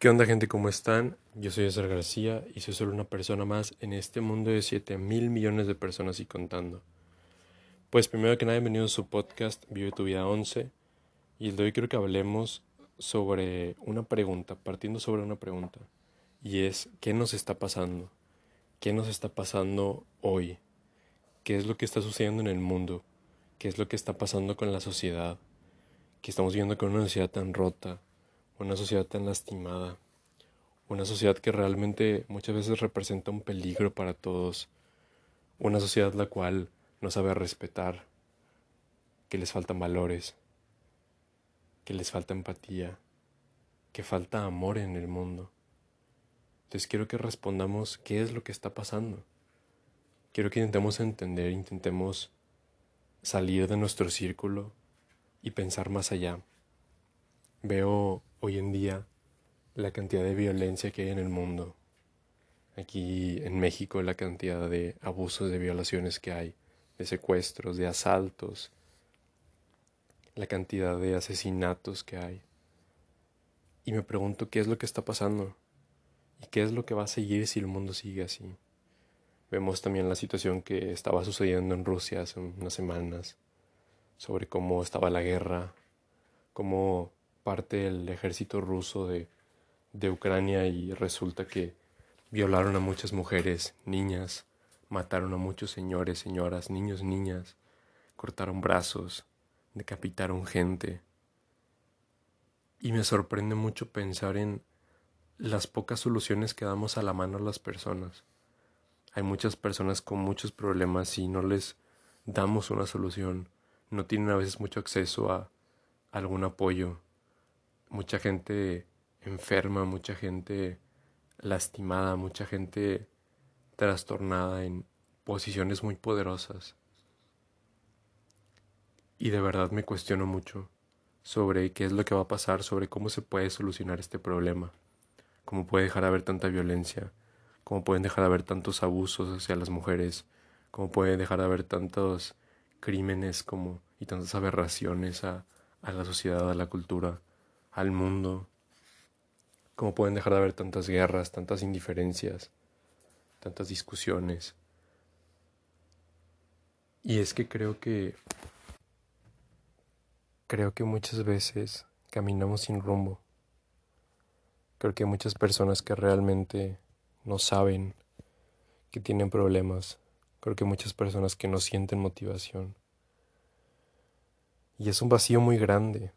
¿Qué onda gente? ¿Cómo están? Yo soy César García y soy solo una persona más en este mundo de 7 mil millones de personas y contando. Pues primero que nada, bienvenido a su podcast Vive tu vida 11 y el de hoy quiero que hablemos sobre una pregunta, partiendo sobre una pregunta y es ¿qué nos está pasando? ¿Qué nos está pasando hoy? ¿Qué es lo que está sucediendo en el mundo? ¿Qué es lo que está pasando con la sociedad? ¿Qué estamos viendo con una sociedad tan rota? Una sociedad tan lastimada, una sociedad que realmente muchas veces representa un peligro para todos, una sociedad la cual no sabe respetar, que les faltan valores, que les falta empatía, que falta amor en el mundo. Entonces quiero que respondamos qué es lo que está pasando. Quiero que intentemos entender, intentemos salir de nuestro círculo y pensar más allá. Veo hoy en día la cantidad de violencia que hay en el mundo. Aquí en México la cantidad de abusos, de violaciones que hay, de secuestros, de asaltos, la cantidad de asesinatos que hay. Y me pregunto qué es lo que está pasando y qué es lo que va a seguir si el mundo sigue así. Vemos también la situación que estaba sucediendo en Rusia hace unas semanas, sobre cómo estaba la guerra, cómo parte del ejército ruso de, de Ucrania y resulta que violaron a muchas mujeres, niñas, mataron a muchos señores, señoras, niños, niñas, cortaron brazos, decapitaron gente. Y me sorprende mucho pensar en las pocas soluciones que damos a la mano a las personas. Hay muchas personas con muchos problemas y no les damos una solución. No tienen a veces mucho acceso a algún apoyo mucha gente enferma, mucha gente lastimada, mucha gente trastornada en posiciones muy poderosas. Y de verdad me cuestiono mucho sobre qué es lo que va a pasar, sobre cómo se puede solucionar este problema, cómo puede dejar de haber tanta violencia, cómo pueden dejar de haber tantos abusos hacia las mujeres, cómo puede dejar de haber tantos crímenes como y tantas aberraciones a, a la sociedad, a la cultura, al mundo, cómo pueden dejar de haber tantas guerras, tantas indiferencias, tantas discusiones. Y es que creo que creo que muchas veces caminamos sin rumbo. Creo que hay muchas personas que realmente no saben que tienen problemas. Creo que hay muchas personas que no sienten motivación. Y es un vacío muy grande,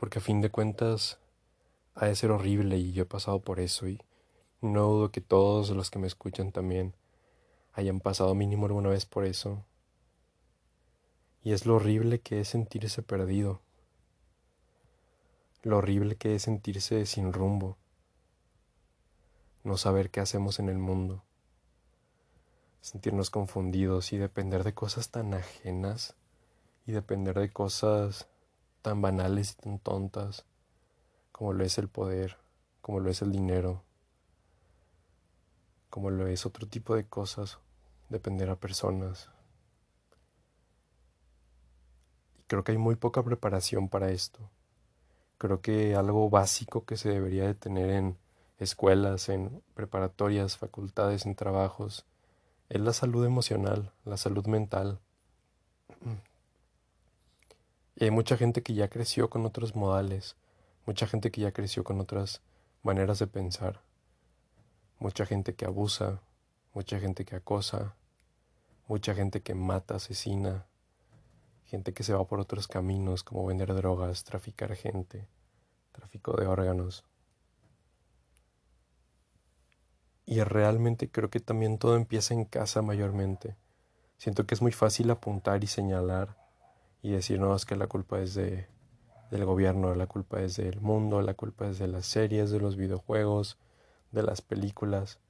porque a fin de cuentas ha de ser horrible y yo he pasado por eso y no dudo que todos los que me escuchan también hayan pasado mínimo alguna vez por eso. Y es lo horrible que es sentirse perdido, lo horrible que es sentirse sin rumbo, no saber qué hacemos en el mundo, sentirnos confundidos y depender de cosas tan ajenas y depender de cosas tan banales y tan tontas como lo es el poder, como lo es el dinero, como lo es otro tipo de cosas, depender a personas. Y creo que hay muy poca preparación para esto. Creo que algo básico que se debería de tener en escuelas, en preparatorias, facultades, en trabajos, es la salud emocional, la salud mental. Y hay mucha gente que ya creció con otros modales, mucha gente que ya creció con otras maneras de pensar, mucha gente que abusa, mucha gente que acosa, mucha gente que mata, asesina, gente que se va por otros caminos como vender drogas, traficar gente, tráfico de órganos. Y realmente creo que también todo empieza en casa mayormente. Siento que es muy fácil apuntar y señalar y decir, no, es que la culpa es de, del gobierno, la culpa es del mundo, la culpa es de las series, de los videojuegos, de las películas.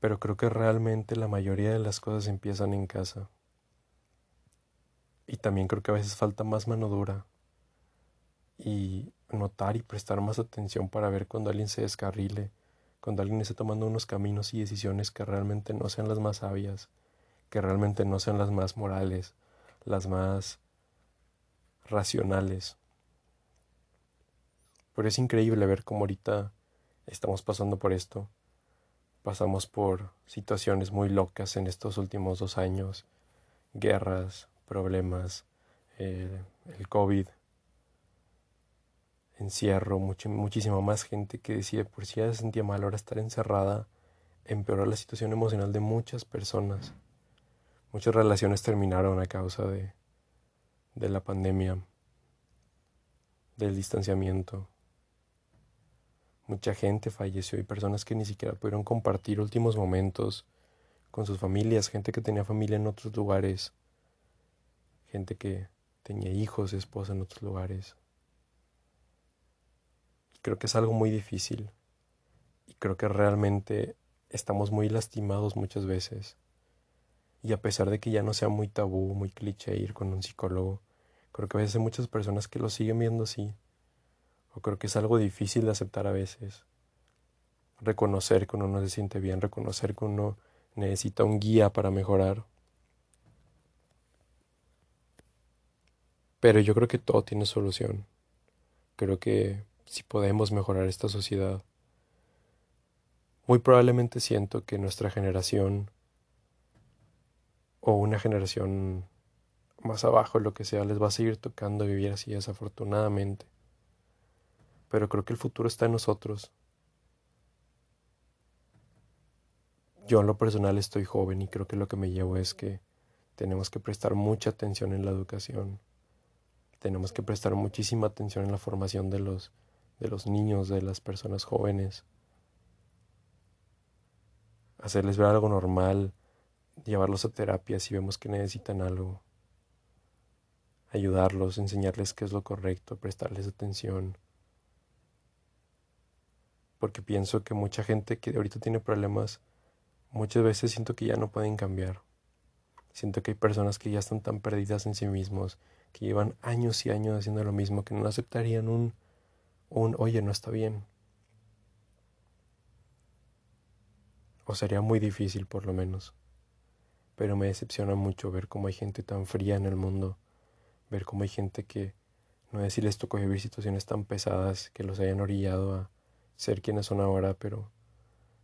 Pero creo que realmente la mayoría de las cosas empiezan en casa. Y también creo que a veces falta más mano dura y notar y prestar más atención para ver cuando alguien se descarrile, cuando alguien esté tomando unos caminos y decisiones que realmente no sean las más sabias, que realmente no sean las más morales, las más racionales. Pero es increíble ver cómo ahorita estamos pasando por esto. Pasamos por situaciones muy locas en estos últimos dos años. Guerras, problemas, el COVID, encierro, muchísima más gente que decide por si ya se sentía mal ahora estar encerrada, empeoró la situación emocional de muchas personas. Muchas relaciones terminaron a causa de, de la pandemia, del distanciamiento. Mucha gente falleció y personas que ni siquiera pudieron compartir últimos momentos con sus familias, gente que tenía familia en otros lugares, gente que tenía hijos, esposa en otros lugares. Creo que es algo muy difícil y creo que realmente estamos muy lastimados muchas veces. Y a pesar de que ya no sea muy tabú, muy cliché ir con un psicólogo, creo que a veces hay muchas personas que lo siguen viendo así o creo que es algo difícil de aceptar a veces. Reconocer que uno no se siente bien, reconocer que uno necesita un guía para mejorar. Pero yo creo que todo tiene solución. Creo que si podemos mejorar esta sociedad, muy probablemente siento que nuestra generación o una generación más abajo, lo que sea, les va a seguir tocando vivir así desafortunadamente pero creo que el futuro está en nosotros. Yo en lo personal estoy joven y creo que lo que me llevo es que tenemos que prestar mucha atención en la educación. Tenemos que prestar muchísima atención en la formación de los, de los niños, de las personas jóvenes. Hacerles ver algo normal, llevarlos a terapia si vemos que necesitan algo. Ayudarlos, enseñarles qué es lo correcto, prestarles atención porque pienso que mucha gente que ahorita tiene problemas, muchas veces siento que ya no pueden cambiar. Siento que hay personas que ya están tan perdidas en sí mismos, que llevan años y años haciendo lo mismo, que no aceptarían un, un oye, no está bien. O sería muy difícil por lo menos. Pero me decepciona mucho ver cómo hay gente tan fría en el mundo, ver cómo hay gente que no es si les tocó vivir situaciones tan pesadas que los hayan orillado a ser quienes son ahora, pero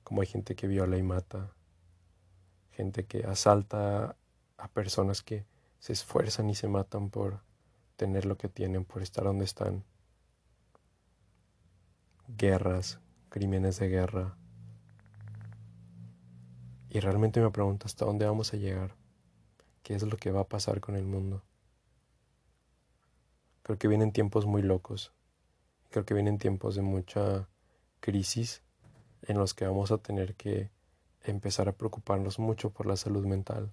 como hay gente que viola y mata, gente que asalta a personas que se esfuerzan y se matan por tener lo que tienen, por estar donde están. Guerras, crímenes de guerra. Y realmente me pregunto hasta dónde vamos a llegar, qué es lo que va a pasar con el mundo. Creo que vienen tiempos muy locos, creo que vienen tiempos de mucha crisis en los que vamos a tener que empezar a preocuparnos mucho por la salud mental,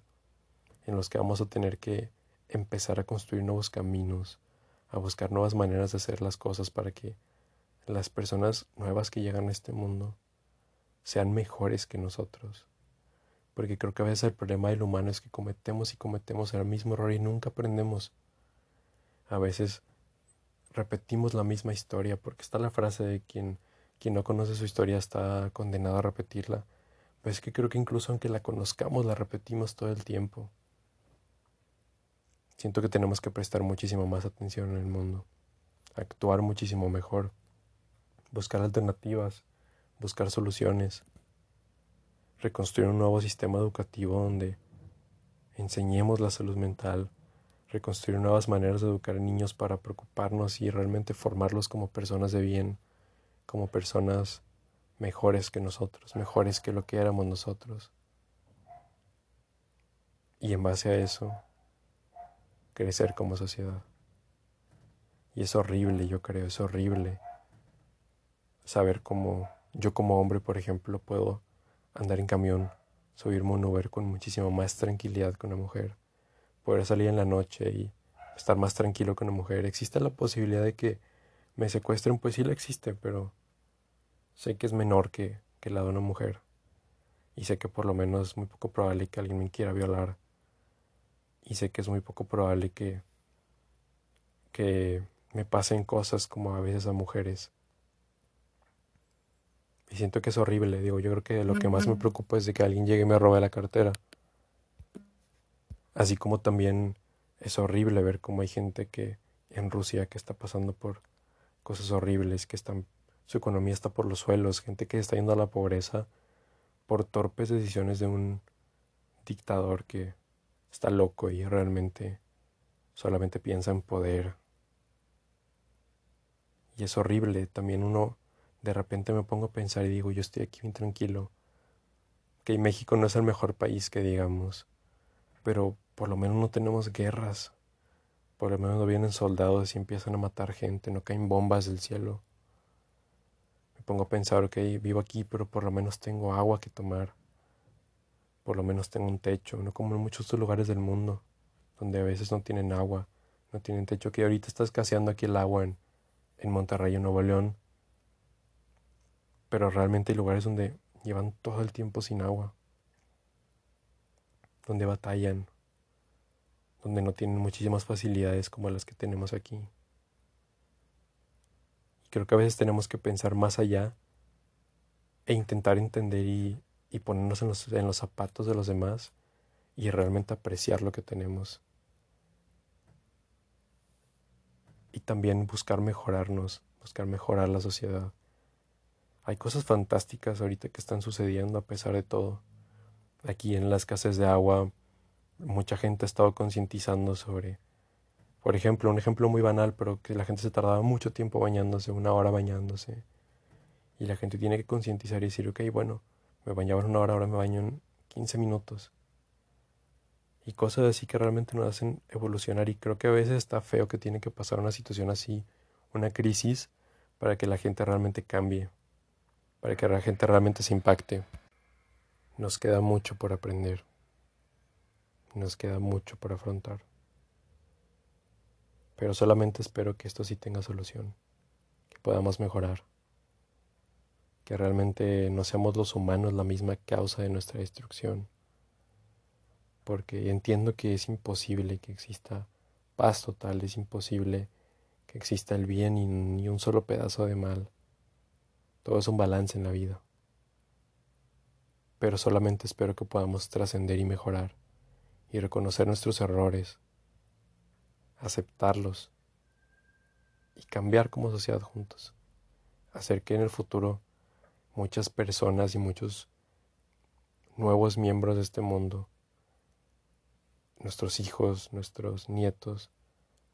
en los que vamos a tener que empezar a construir nuevos caminos, a buscar nuevas maneras de hacer las cosas para que las personas nuevas que llegan a este mundo sean mejores que nosotros. Porque creo que a veces el problema del humano es que cometemos y cometemos el mismo error y nunca aprendemos. A veces repetimos la misma historia porque está la frase de quien quien no conoce su historia está condenado a repetirla. Pues es que creo que incluso aunque la conozcamos, la repetimos todo el tiempo. Siento que tenemos que prestar muchísimo más atención en el mundo, actuar muchísimo mejor, buscar alternativas, buscar soluciones, reconstruir un nuevo sistema educativo donde enseñemos la salud mental, reconstruir nuevas maneras de educar a niños para preocuparnos y realmente formarlos como personas de bien como personas mejores que nosotros, mejores que lo que éramos nosotros. Y en base a eso, crecer como sociedad. Y es horrible, yo creo, es horrible saber cómo yo como hombre, por ejemplo, puedo andar en camión, subirme un Uber con muchísima más tranquilidad que una mujer, poder salir en la noche y estar más tranquilo que una mujer. Existe la posibilidad de que me secuestren, pues sí la existe, pero sé que es menor que, que la de una mujer. Y sé que por lo menos es muy poco probable que alguien me quiera violar. Y sé que es muy poco probable que, que me pasen cosas como a veces a mujeres. Y siento que es horrible, digo, yo creo que lo que más me preocupa es de que alguien llegue y me robe la cartera. Así como también es horrible ver cómo hay gente que en Rusia que está pasando por cosas horribles, que están, su economía está por los suelos, gente que está yendo a la pobreza por torpes decisiones de un dictador que está loco y realmente solamente piensa en poder. Y es horrible, también uno de repente me pongo a pensar y digo, yo estoy aquí bien tranquilo, que México no es el mejor país que digamos, pero por lo menos no tenemos guerras, por lo menos no vienen soldados y empiezan a matar gente, no caen bombas del cielo. Me pongo a pensar, ok, vivo aquí, pero por lo menos tengo agua que tomar, por lo menos tengo un techo, no como en muchos lugares del mundo, donde a veces no tienen agua, no tienen techo, que ahorita está escaseando aquí el agua en, en Monterrey, en Nuevo León, pero realmente hay lugares donde llevan todo el tiempo sin agua, donde batallan, donde no tienen muchísimas facilidades como las que tenemos aquí. Y creo que a veces tenemos que pensar más allá e intentar entender y, ponernos en los, en los zapatos de los demás y realmente apreciar lo que tenemos. Y también buscar mejorarnos, buscar mejorar la sociedad. Hay cosas fantásticas ahorita que están sucediendo a pesar de todo. Aquí en las casas de agua mucha gente ha estado concientizando sobre, por ejemplo, un ejemplo muy banal, pero que la gente se tardaba mucho tiempo bañándose, una hora bañándose. Y la gente tiene que concientizar y decir, ok, bueno, me bañaba en una hora, ahora me baño en 15 minutos. Y cosas así que realmente nos hacen evolucionar y creo que a veces está feo que tiene que pasar una situación así, una crisis, para que la gente realmente cambie para que la gente realmente se impacte. Nos queda mucho por aprender. Nos queda mucho por afrontar. Pero solamente espero que esto sí tenga solución, que podamos mejorar, que realmente no seamos los humanos la misma causa de nuestra destrucción, porque entiendo que es imposible que exista paz total, es imposible que exista el bien y ni un solo pedazo de mal todo es un balance en la vida. Pero solamente espero que podamos trascender y mejorar y reconocer nuestros errores, aceptarlos y cambiar como sociedad juntos. Hacer que en el futuro muchas personas y muchos nuevos miembros de este mundo, nuestros hijos, nuestros nietos,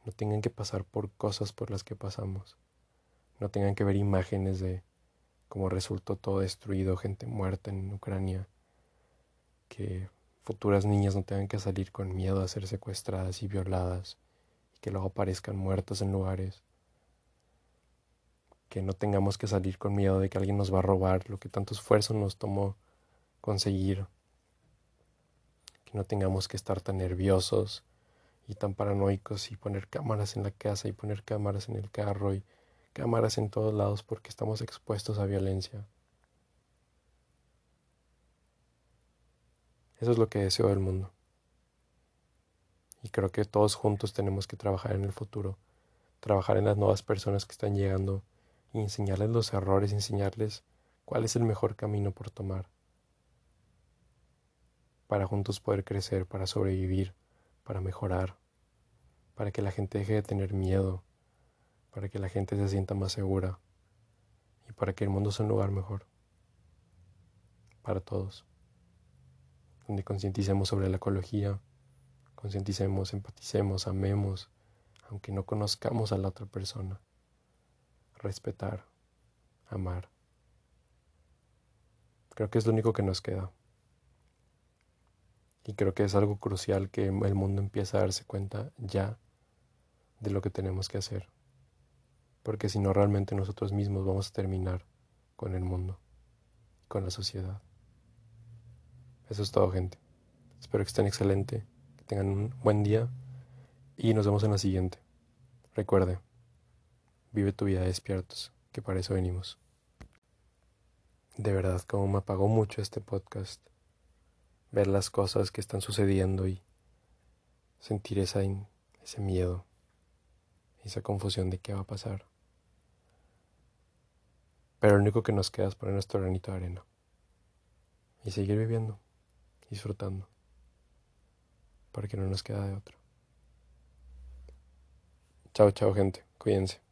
no tengan que pasar por cosas por las que pasamos, no tengan que ver imágenes de como resultó todo destruido, gente muerta en Ucrania, que futuras niñas no tengan que salir con miedo a ser secuestradas y violadas y que luego aparezcan muertas en lugares, que no tengamos que salir con miedo de que alguien nos va a robar lo que tanto esfuerzo nos tomó conseguir, que no tengamos que estar tan nerviosos y tan paranoicos y poner cámaras en la casa y poner cámaras en el carro y cámaras en todos lados porque estamos expuestos a violencia. Eso es lo que deseo del mundo. Y creo que todos juntos tenemos que trabajar en el futuro, trabajar en las nuevas personas que están llegando y enseñarles los errores, enseñarles cuál es el mejor camino por tomar para juntos poder crecer, para sobrevivir, para mejorar, para que la gente deje de tener miedo, para que la gente se sienta más segura y para que el mundo sea un lugar mejor para todos, donde concienticemos sobre la ecología, concienticemos, empaticemos, amemos, aunque no conozcamos a la otra persona, respetar, amar. Creo que es lo único que nos queda. Y creo que es algo crucial que el mundo empiece a darse cuenta ya de lo que tenemos que hacer porque si no realmente nosotros mismos vamos a terminar con el mundo, con la sociedad. Eso es todo, gente. Espero que estén excelente, que tengan un buen día y nos vemos en la siguiente. Recuerde, vive tu vida despiertos, que para eso venimos. De verdad, como me apagó mucho este podcast, ver las cosas que están sucediendo y sentir esa, ese miedo, esa confusión de qué va a pasar. Pero lo único que nos queda es poner nuestro granito de arena y seguir viviendo, disfrutando, porque no nos queda de otro. Chao, chao gente, cuídense.